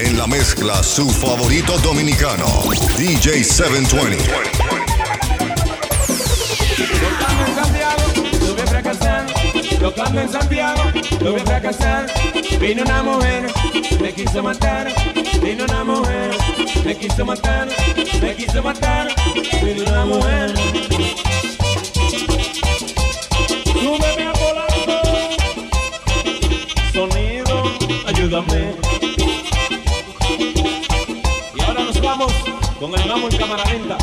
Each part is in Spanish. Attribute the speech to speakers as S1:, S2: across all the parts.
S1: En la mezcla, su favorito dominicano, DJ 720.
S2: Tocando en Santiago, lo fracasar. Vino una mujer, me quiso matar. Vino una mujer, me quiso matar. Me quiso matar. Vino una mujer. Súbeme a volando. Sonido, ayúdame. Con el ramo en cámara lenta.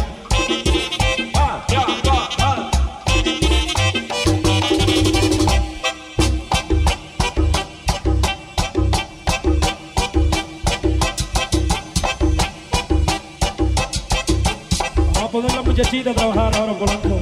S3: Vamos a poner la muchachita a trabajar ahora
S2: por la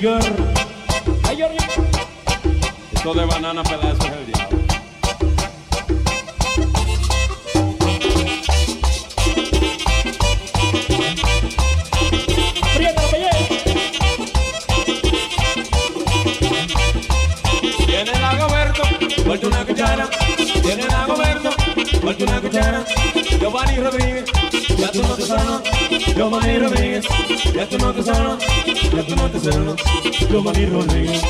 S2: Bigger. Rodríguez, ya tú no te suena, ya tú no te suena, Giovanni Rodríguez.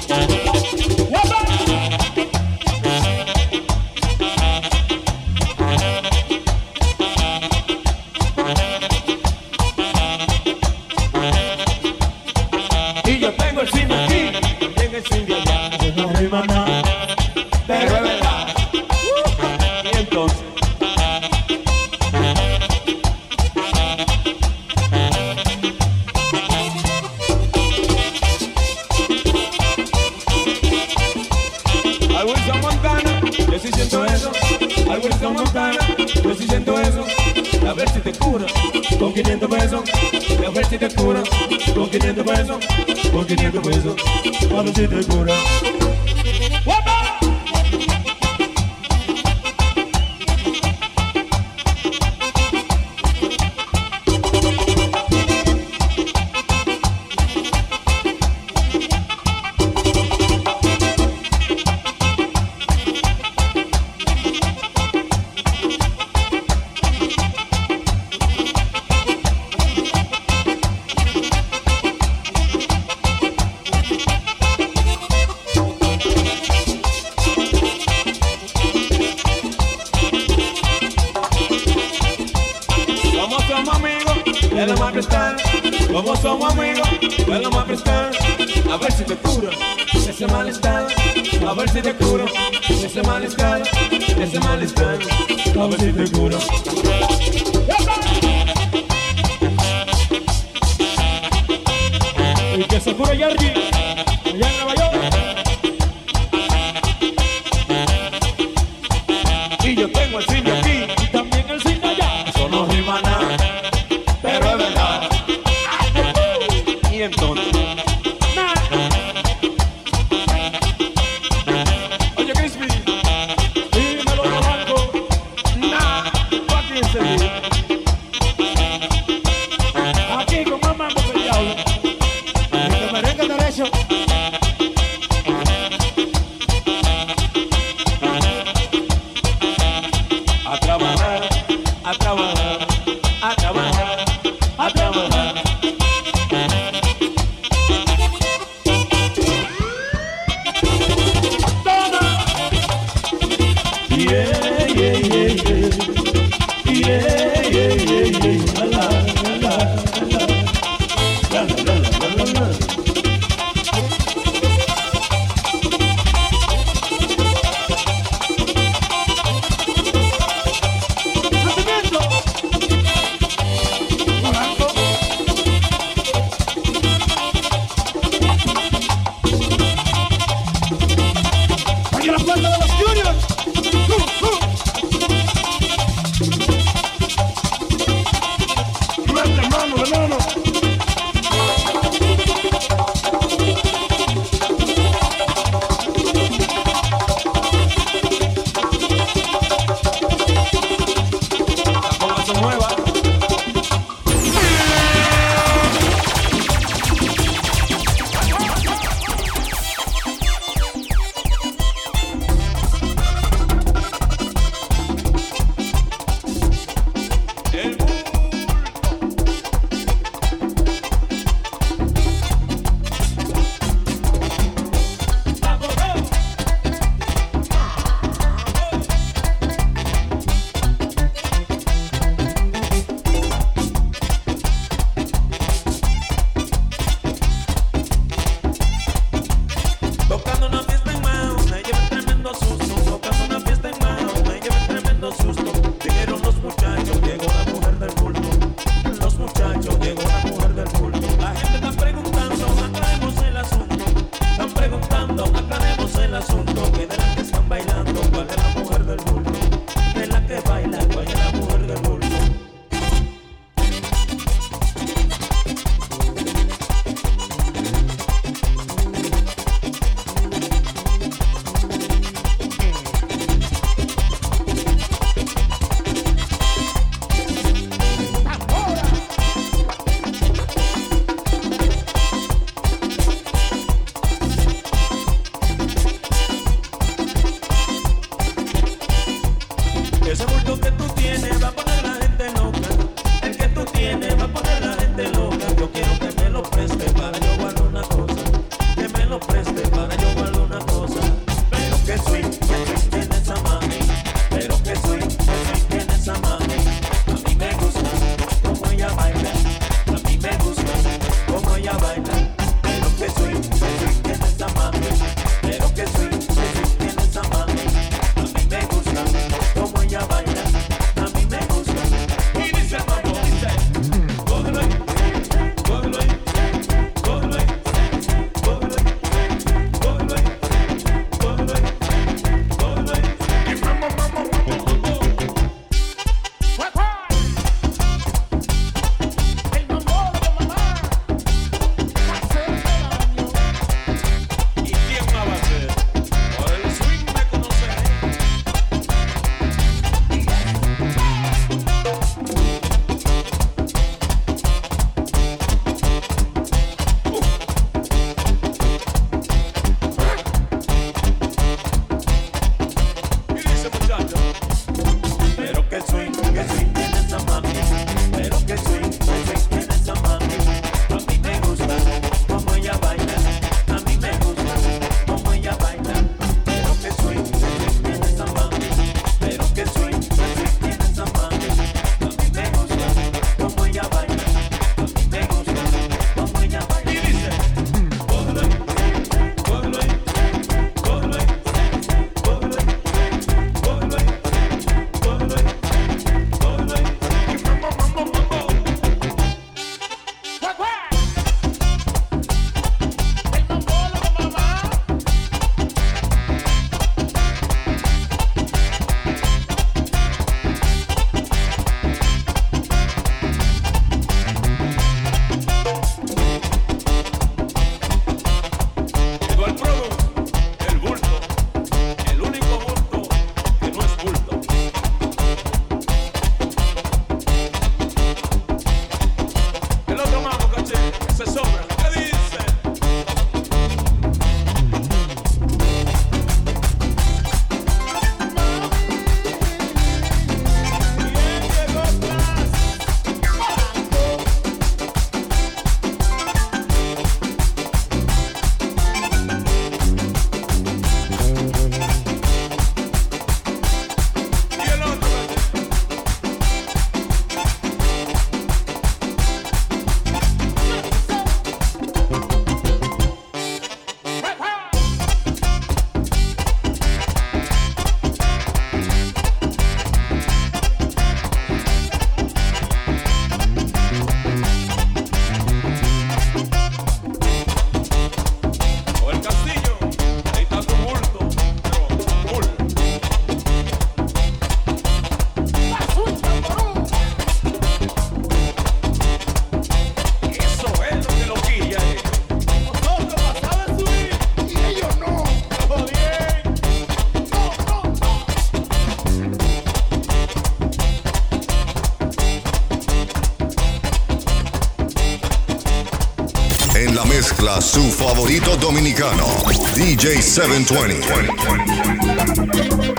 S4: Su favorito dominicano, DJ 720.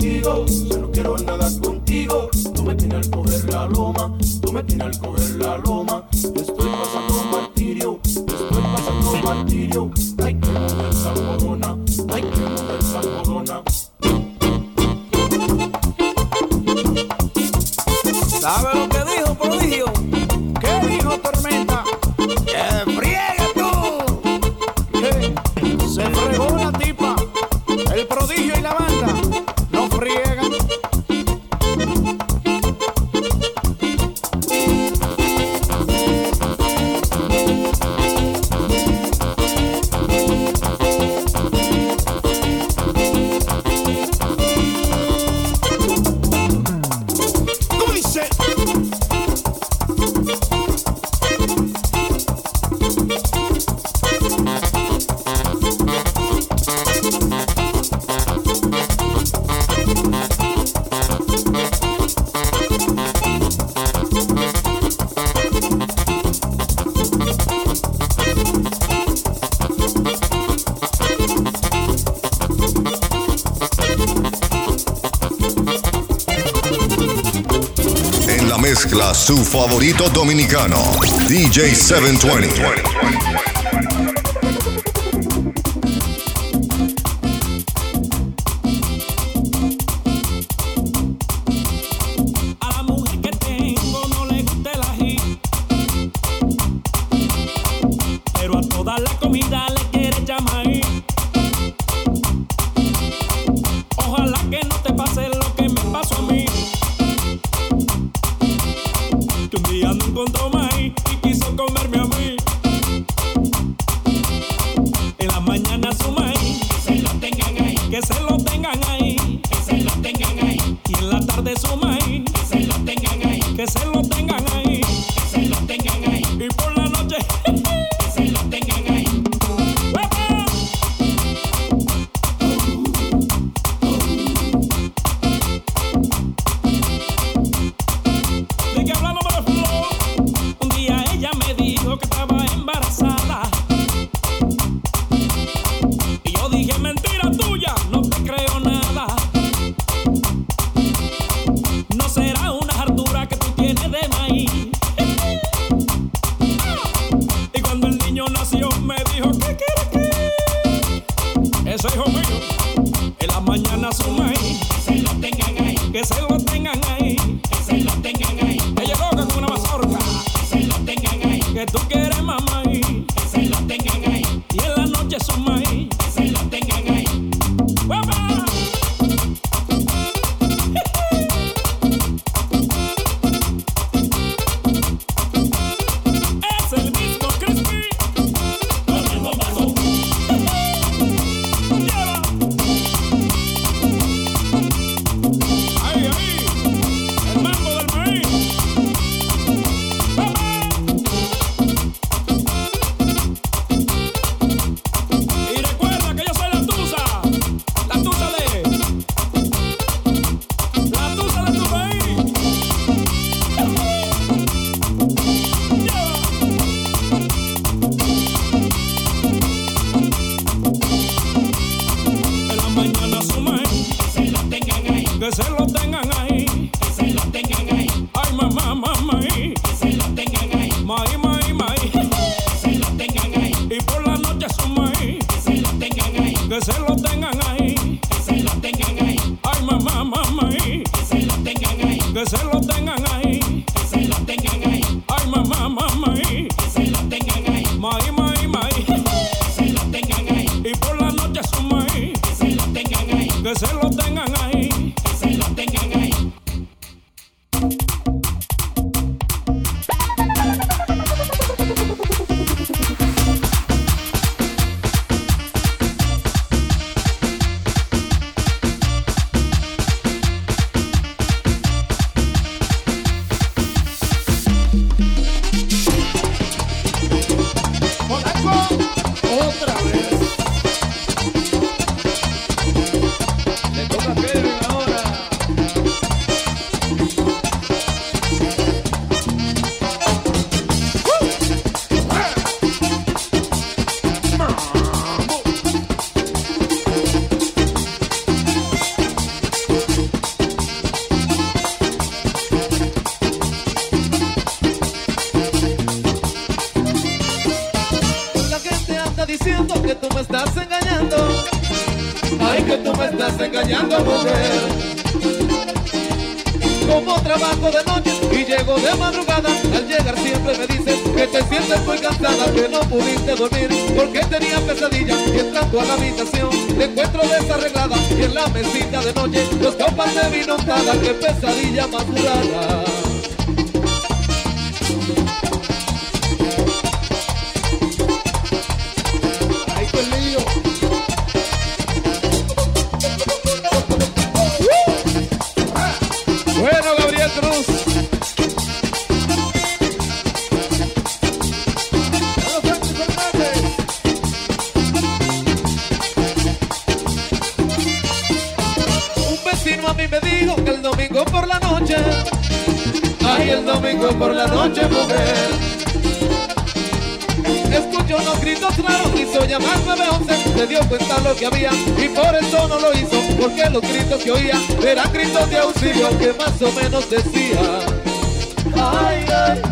S5: yo no
S2: quiero nada contigo. Tú me tienes al coger la loma, tú me tienes al coger
S1: favorito dominicano, DJ 720.
S6: con toma. se
S7: vino cada que pesadilla más por la noche, mujer. Escucho los gritos claros y llamar 911 Se dio cuenta lo que había y por eso no lo hizo Porque los gritos que oía eran gritos de auxilio que más o menos decía ay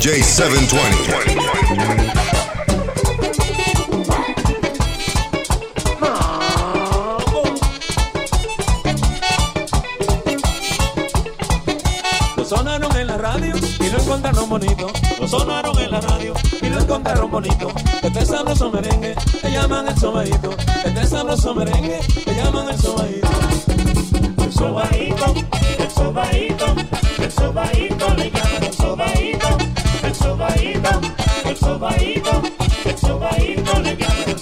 S1: DJ 720.
S2: sonaron en la radio y lo encontraron bonito. Lo sonaron en la radio y lo encontraron bonito. Este sabroso merengue le llaman el sobaíto. Este sabroso merengue le llaman el sobaíto.
S8: El sobaíto, el sobaíto, el sobaíto. sobaíto, el sobaíto le.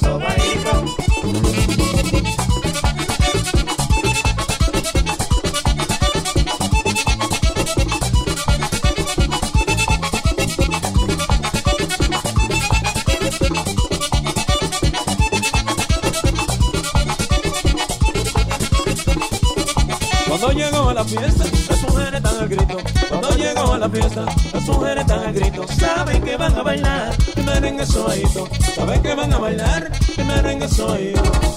S3: sonho.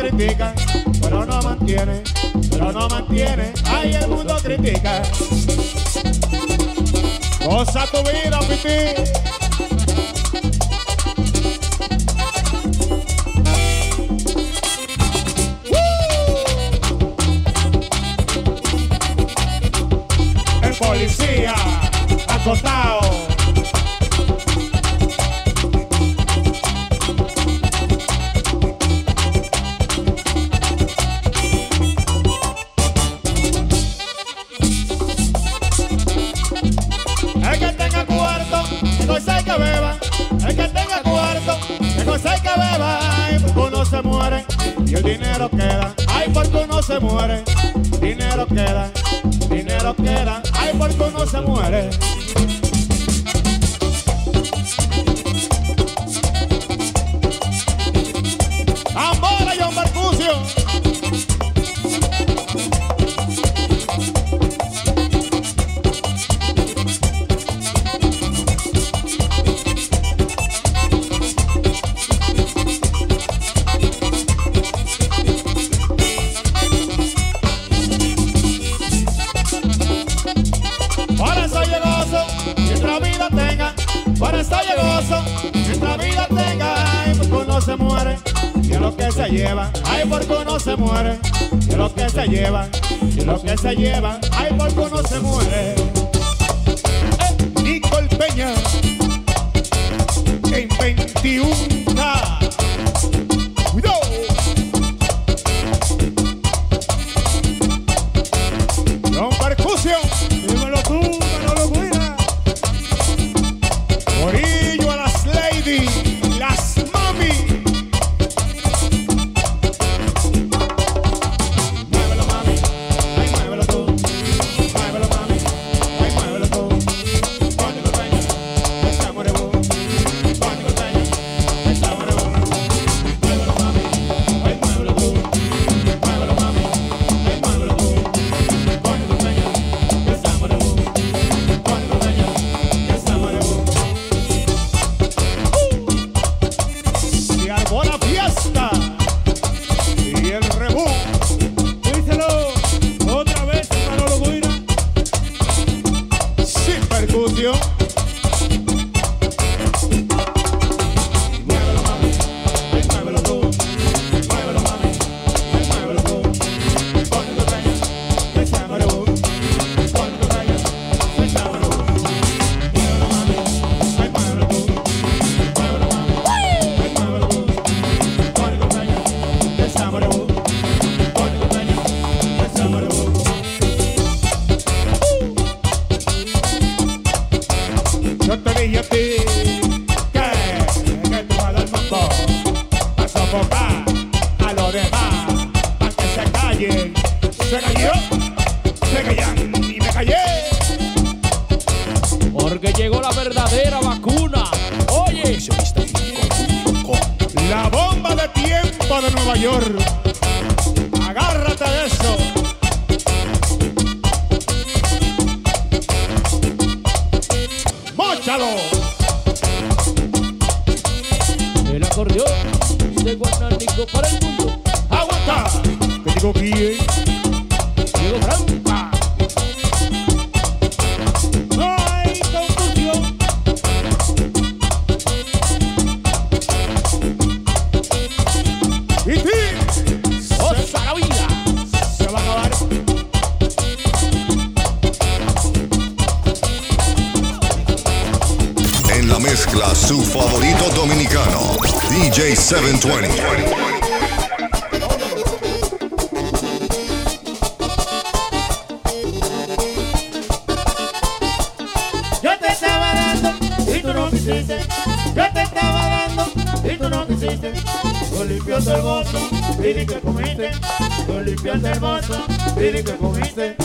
S3: critica, pero no mantiene, pero no mantiene, Ay el mundo critica. Cosa tu
S9: vida,
S3: piti. Torreón, de
S9: Guananico para el mundo.
S3: ¡Aguanta! Que digo
S1: bien. 720.
S8: limpiando el bozo, pide que comiste, con limpiando el bozo, pide que comiste.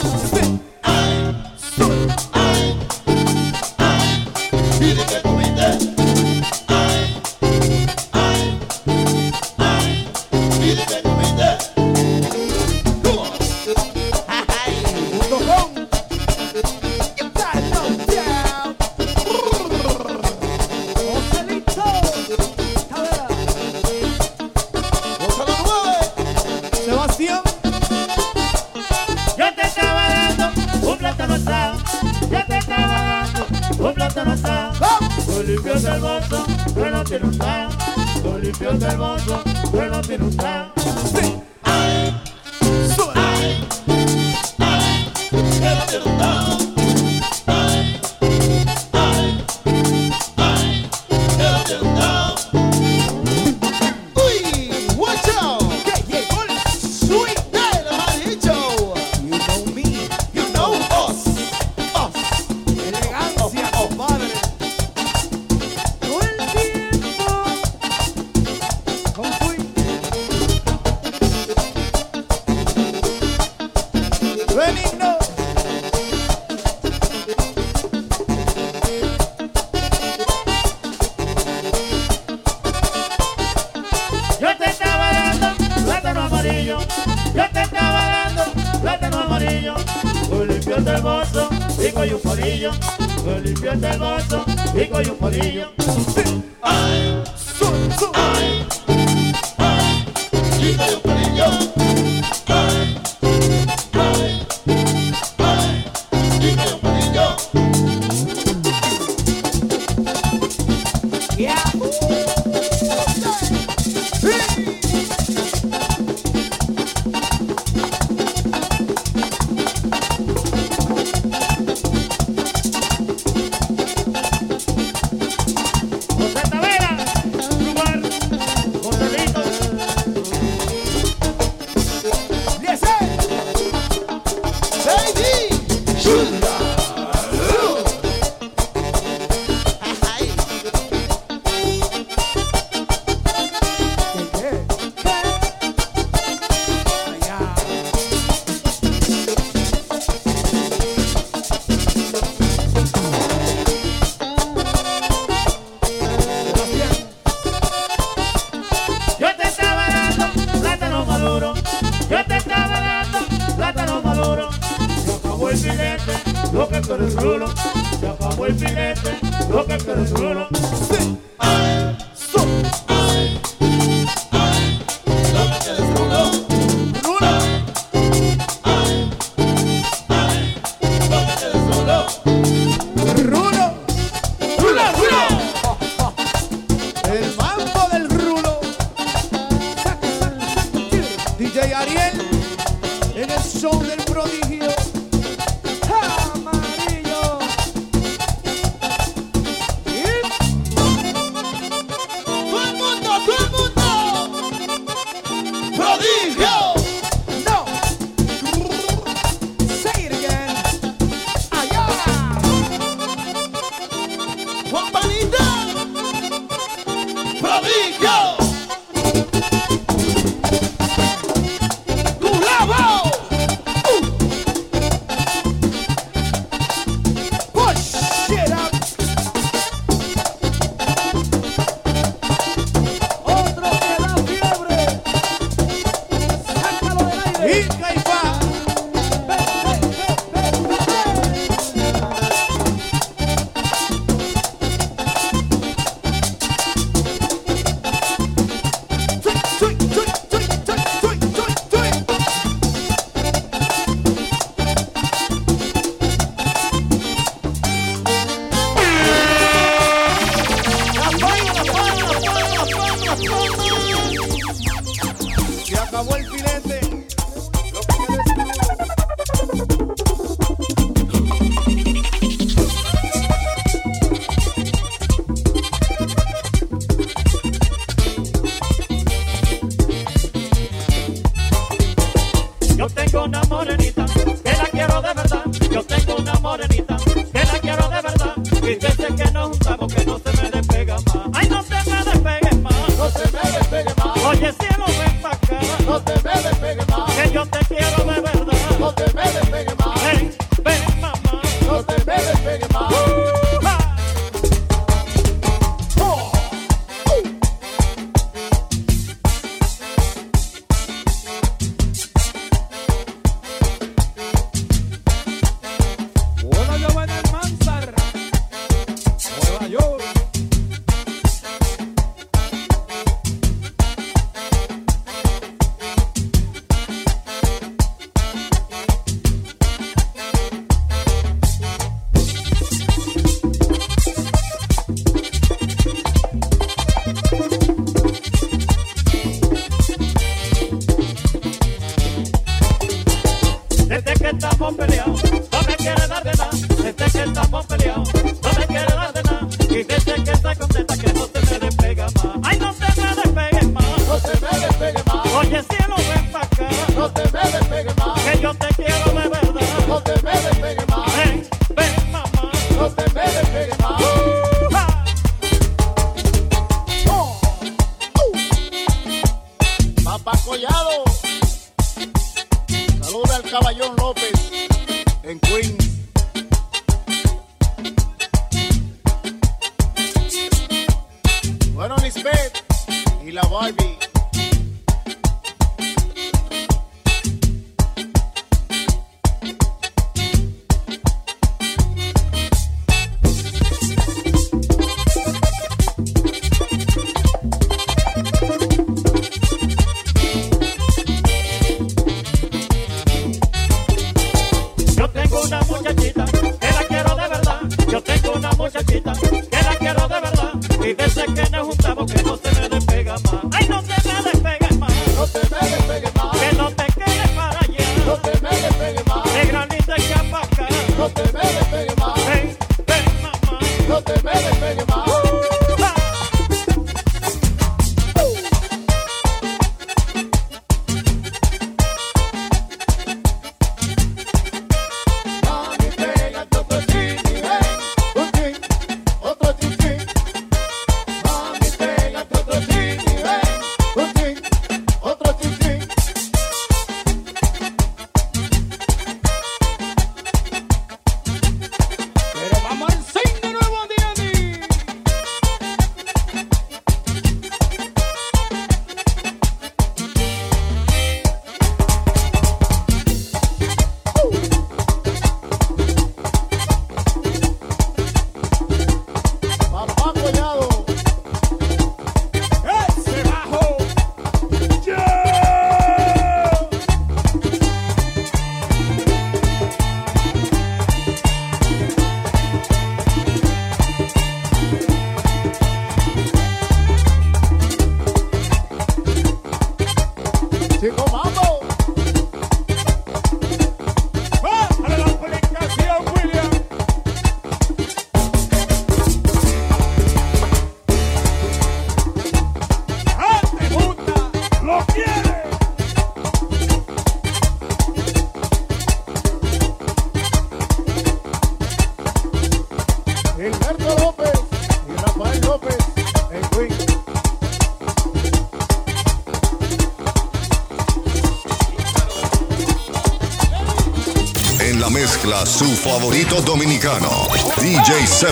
S8: que eres se el filete, lo que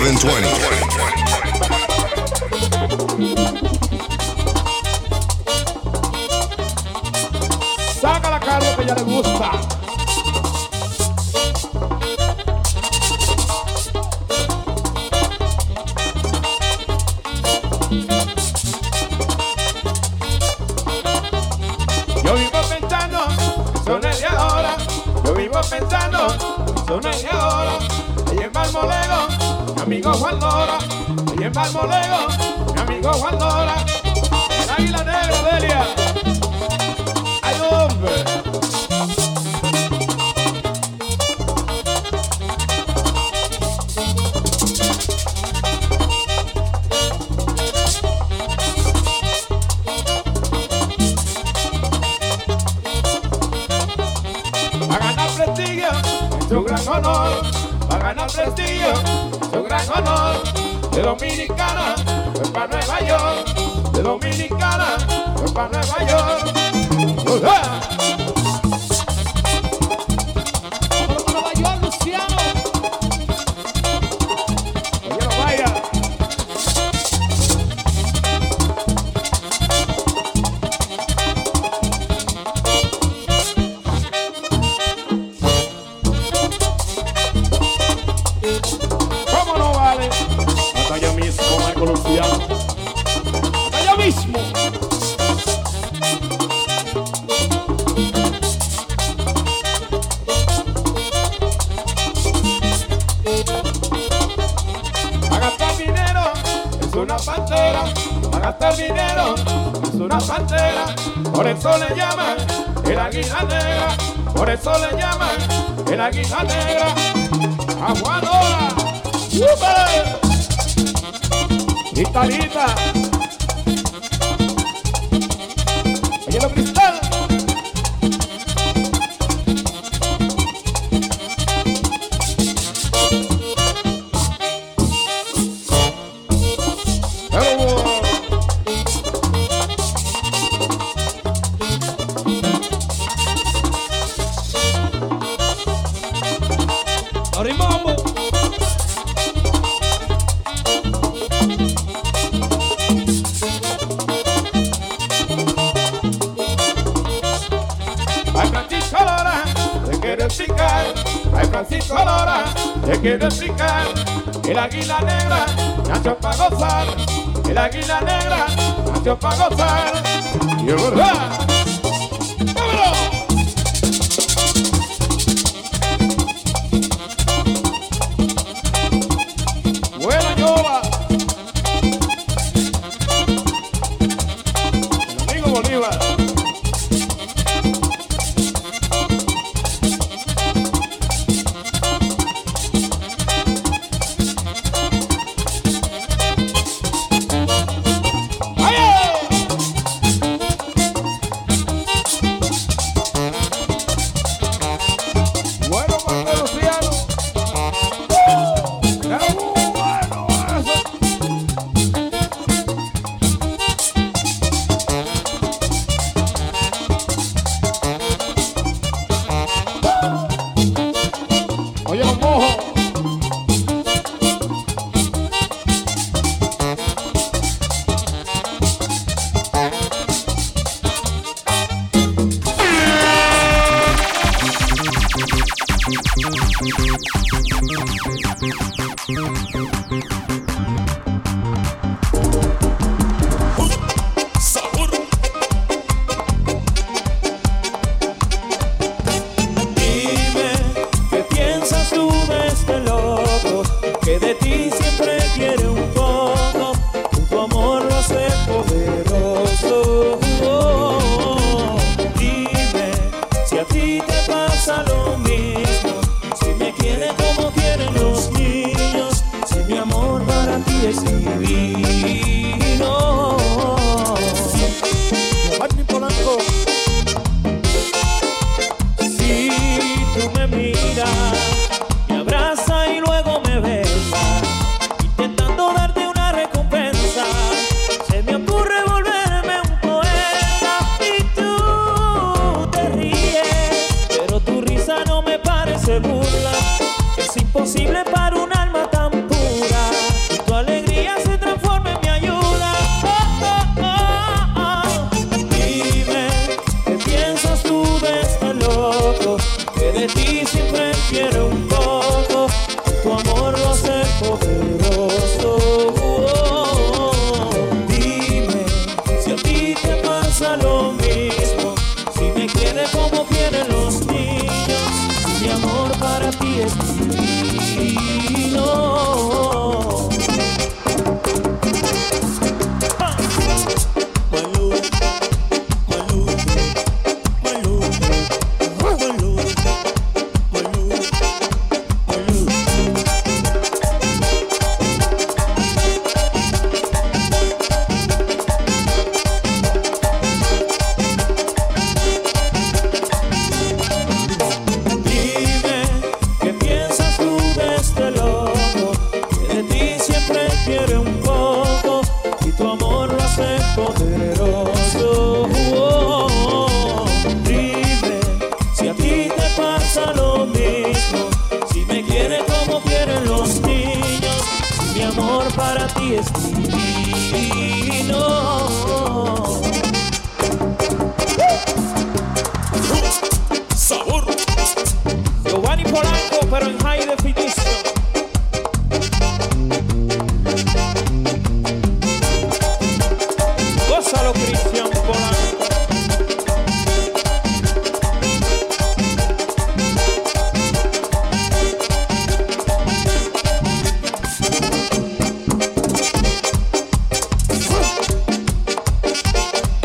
S10: 720.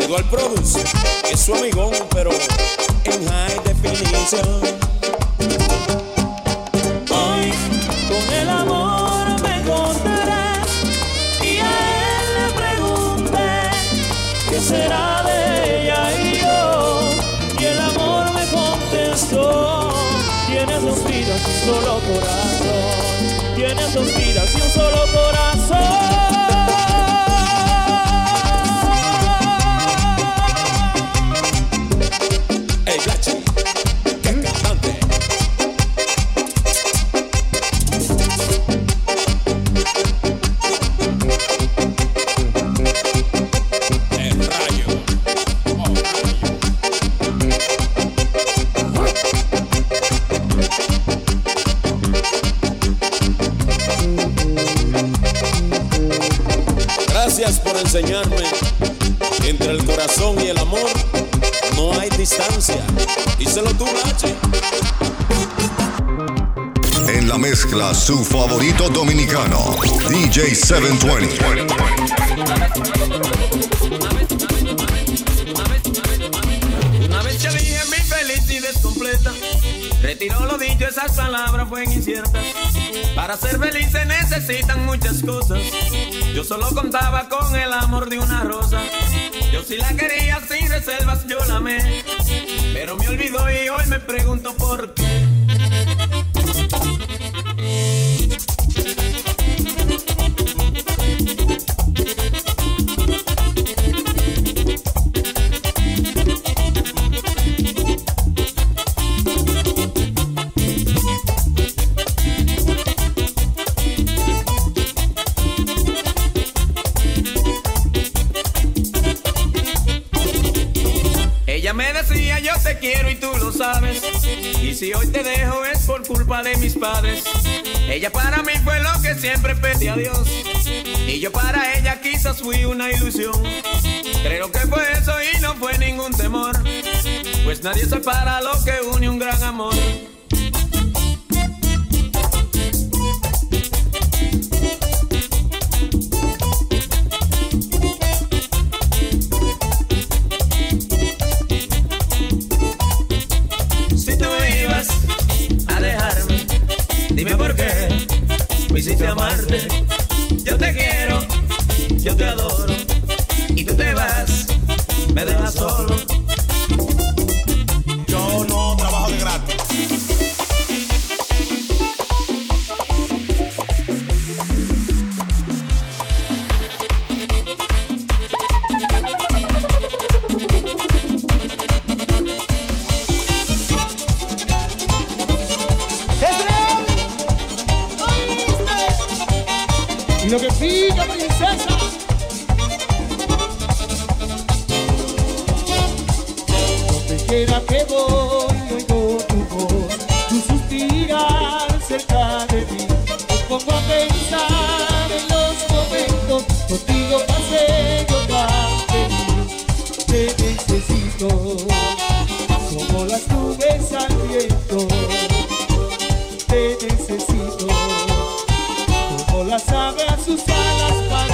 S11: Eduard Produce es su amigón, pero en high definition.
S10: Hoy con el amor me encontraré y a él le pregunté qué será de ella y yo. Y el amor me contestó, tienes dos vidas y un solo corazón. Tienes dos vidas y un solo corazón.
S1: Su favorito dominicano, DJ 720.
S2: Una vez que dije mi felicidad completa, retiró lo dicho, esas palabras fueron inciertas. Para ser feliz se necesitan muchas cosas. Yo solo contaba con el amor de una rosa. Yo sí la quería sin reservas, yo la amé. Pero me olvidó y hoy me pregunto por qué. Y si hoy te dejo es por culpa de mis padres. Ella para mí fue lo que siempre pedí a Dios. Y yo para ella quizás fui una ilusión. Creo que fue eso y no fue ningún temor. Pues nadie separa lo que une un gran amor.
S12: Sabe assustar as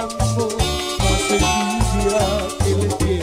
S12: campo más pues envidia que le tiene.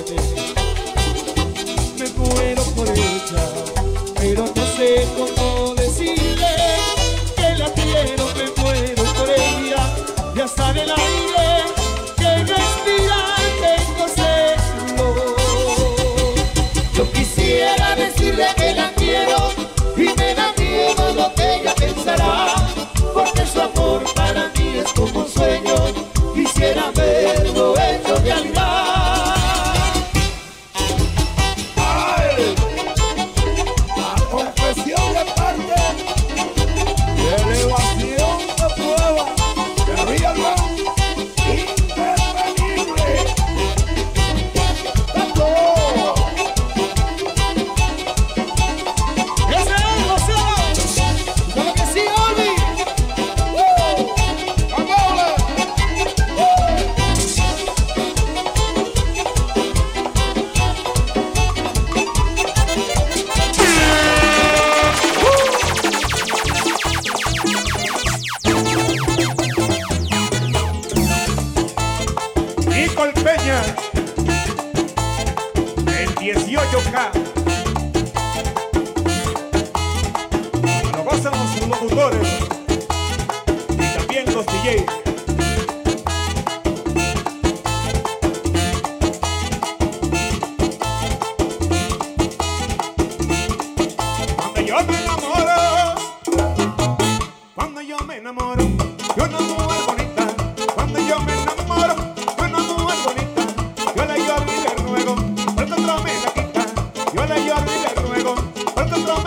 S3: comprometido.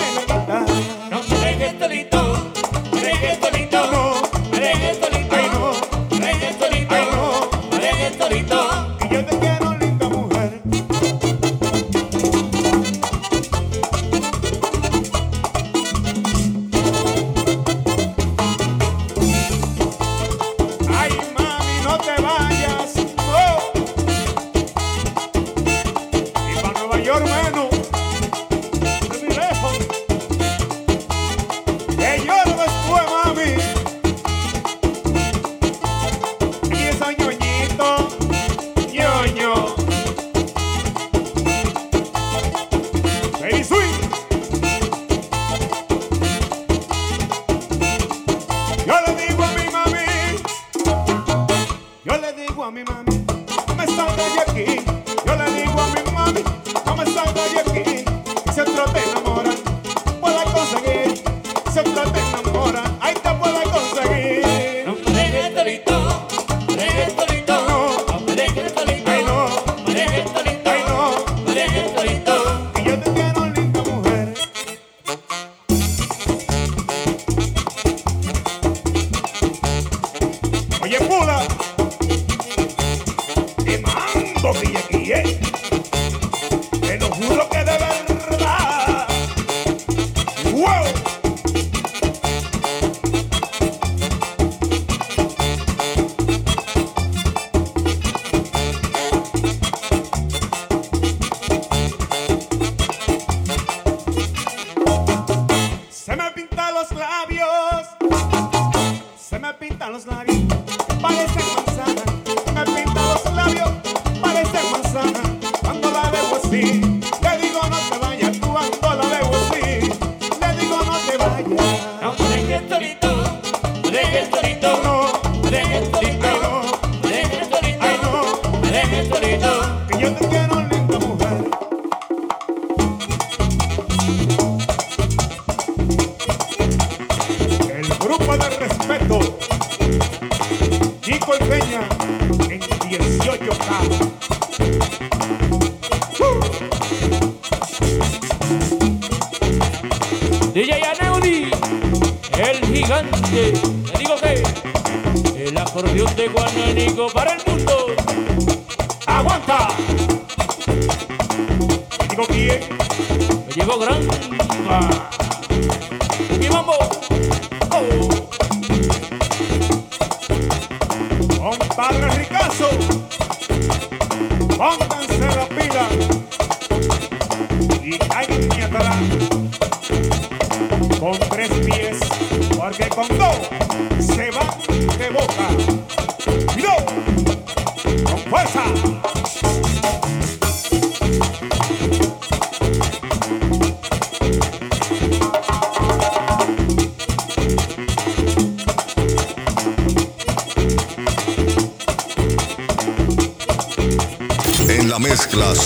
S3: pintan los labios.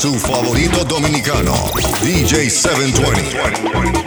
S1: su favorito dominicano, DJ 720.